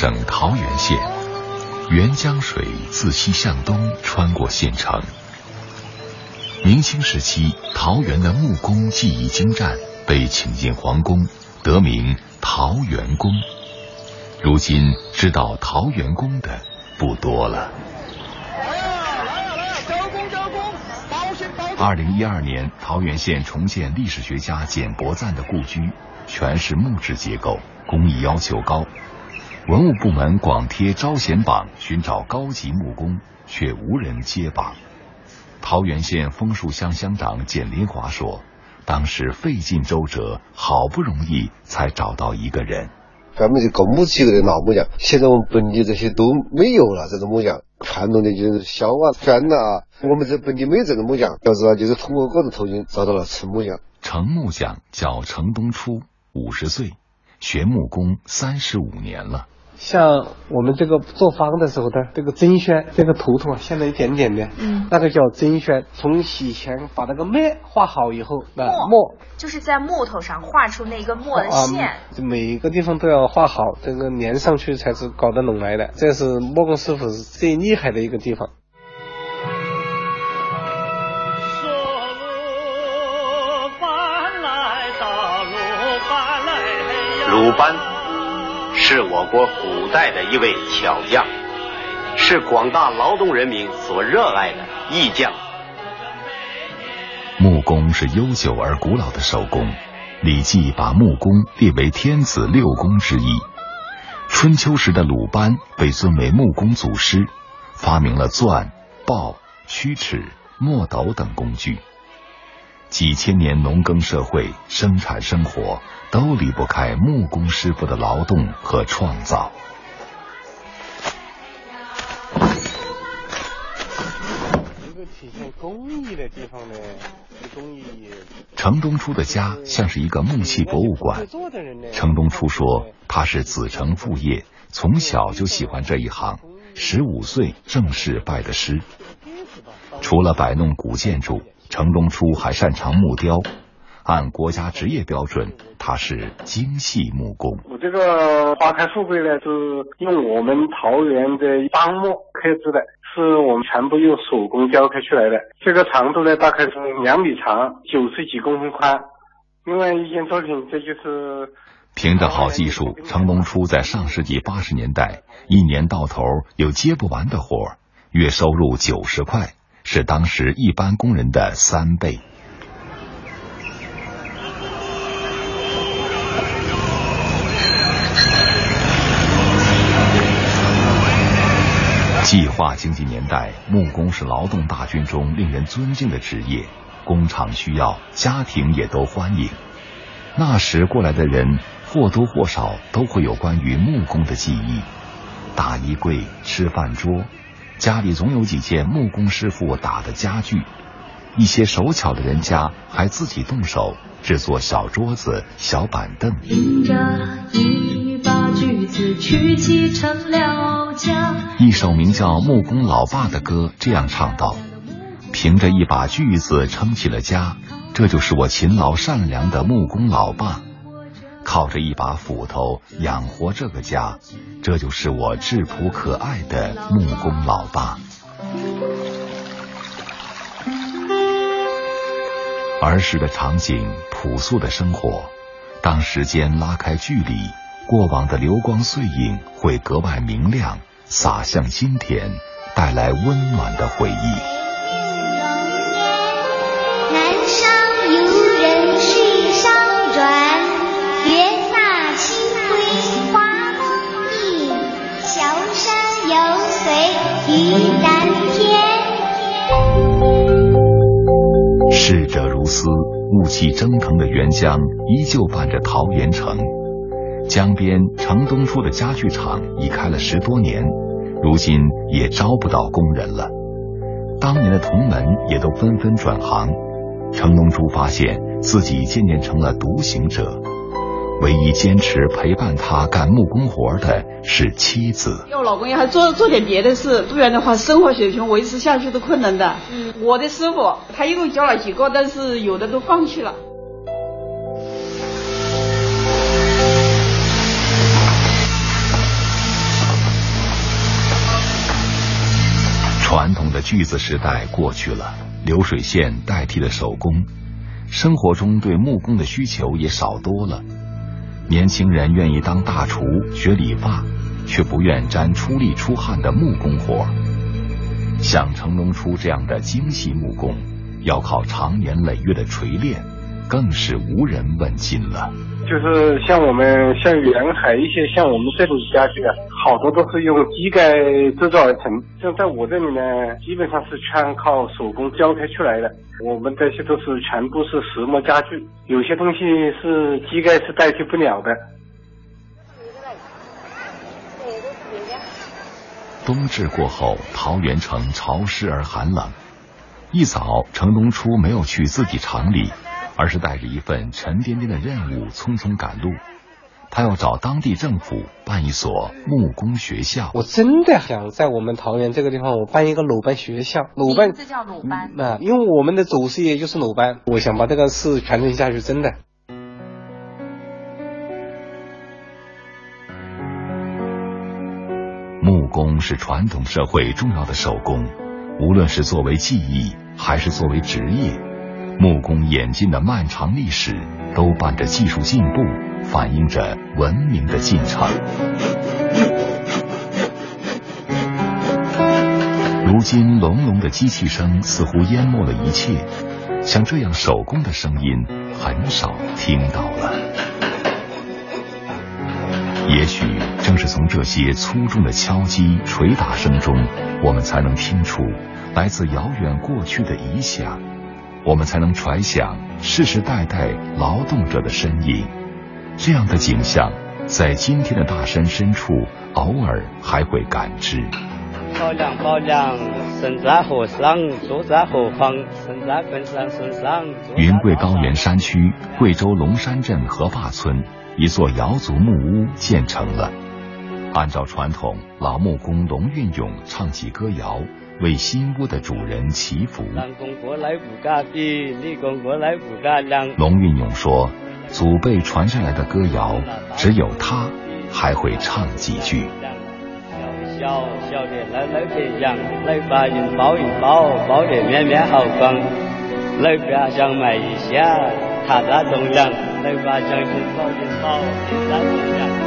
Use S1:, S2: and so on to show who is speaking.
S1: 省桃源县，沅江水自西向东穿过县城。明清时期，桃园的木工技艺精湛，被请进皇宫，得名桃源宫。如今知道桃源宫的不多了。二零一二年，桃源县重建历史学家简伯赞的故居，全是木质结构，工艺要求高。文物部门广贴招贤榜，寻找高级木工，却无人接榜。桃源县枫树乡乡长简林华说：“当时费尽周折，好不容易才找到一个人。”
S2: 咱们就搞木器的老木匠，现在我们本地这些都没有了。这种木匠，传统的就是削啊、钻啊，我们这本地没有这种木匠。要知道，就是通过各种途径找到了程木匠。
S1: 程木匠叫程东初，五十岁，学木工三十五年了。
S3: 像我们这个做方的时候的这个针宣，这个图图啊，现在一点点的，嗯，那个叫针宣。从洗前把那个墨画好以后，
S4: 那墨就是在木头上画出那个墨的线，
S3: 每个地方都要画好，这个粘上去才是搞得拢来的。这是木工师傅是最厉害的一个地方。
S5: 鲁班。是我国古代的一位巧匠，是广大劳动人民所热爱的艺匠。
S1: 木工是悠久而古老的手工，《礼记》把木工列为天子六工之一。春秋时的鲁班被尊为木工祖师，发明了钻、刨、曲尺、墨斗等工具。几千年农耕社会，生产生活都离不开木工师傅的劳动和创造。
S3: 一个体现工艺的地方呢，工艺。
S1: 程东初的家像是一个木器博物馆。程东初说，他是子承父业，从小就喜欢这一行，十五岁正式拜的师。除了摆弄古建筑。程龙初还擅长木雕，按国家职业标准，他是精细木工。
S6: 我这个花开富贵呢，是用我们桃园的樟木刻制的，是我们全部用手工雕刻出来的。这个长度呢，大概是两米长，九十几公分宽。另外一件作品，这就是
S1: 凭着好技术，程龙初在上世纪八十年代，一年到头有接不完的活，月收入九十块。是当时一般工人的三倍。计划经济年代，木工是劳动大军中令人尊敬的职业，工厂需要，家庭也都欢迎。那时过来的人或多或少都会有关于木工的记忆：大衣柜、吃饭桌。家里总有几件木工师傅打的家具，一些手巧的人家还自己动手制作小桌子、小板凳。一首名叫《木工老爸》的歌这样唱道：“凭着一把锯子撑起了家，这就是我勤劳善良的木工老爸。”靠着一把斧头养活这个家，这就是我质朴可爱的木工老爸。儿时的场景，朴素的生活，当时间拉开距离，过往的流光碎影会格外明亮，洒向今天，带来温暖的回忆。逝者如斯，雾气蒸腾的沅江依旧伴着桃源城。江边程东初的家具厂已开了十多年，如今也招不到工人了。当年的同门也都纷纷转行。程东初发现自己渐渐成了独行者。唯一坚持陪伴他干木工活的是妻子。
S7: 要老公要还做做点别的事，不然的话生活水平维持下去都困难的。我的师傅，他一共教了几个，但是有的都放弃了。
S1: 传统的锯子时代过去了，流水线代替了手工，生活中对木工的需求也少多了。年轻人愿意当大厨、学理发，却不愿沾出力出汗的木工活。像成龙初这样的精细木工，要靠长年累月的锤炼，更是无人问津了。
S6: 就是像我们像沿海一些像我们这种家具啊，好多都是用机盖制造而成。像在我这里呢，基本上是全靠手工雕刻出来的。我们这些都是全部是实木家具，有些东西是机盖是代替不了的。
S1: 冬至过后，桃源城潮湿而寒冷。一早，程东初没有去自己厂里。而是带着一份沉甸甸的任务匆匆赶路，他要找当地政府办一所木工学校。
S3: 我真的想在我们桃园这个地方，我办一个鲁班学校。鲁班
S4: 这叫鲁班
S3: 啊，因为我们的祖师爷就是鲁班，我想把这个事传承下去。真的，
S1: 木工是传统社会重要的手工，无论是作为技艺还是作为职业。木工演进的漫长历史，都伴着技术进步，反映着文明的进程。如今，隆隆的机器声似乎淹没了一切，像这样手工的声音很少听到了。也许正是从这些粗重的敲击、捶打声中，我们才能听出来自遥远过去的遗响。我们才能揣想世世代代劳动者的身影，这样的景象在今天的大山深处偶尔还会感知。
S8: 身在河上，坐在何方？身在本山身上。
S1: 云贵高原山区贵州龙山镇河坝村，一座瑶族木屋建成了。按照传统，老木工龙运勇唱起歌谣。为新屋的主人祈福。龙运勇说：“祖辈传下来的歌谣，只有他还会唱几句。”
S8: 小小的来来别讲，来把人抱一抱，抱得面面好光。来把想买一下，他在中央，来把将军抱一抱，他在中央。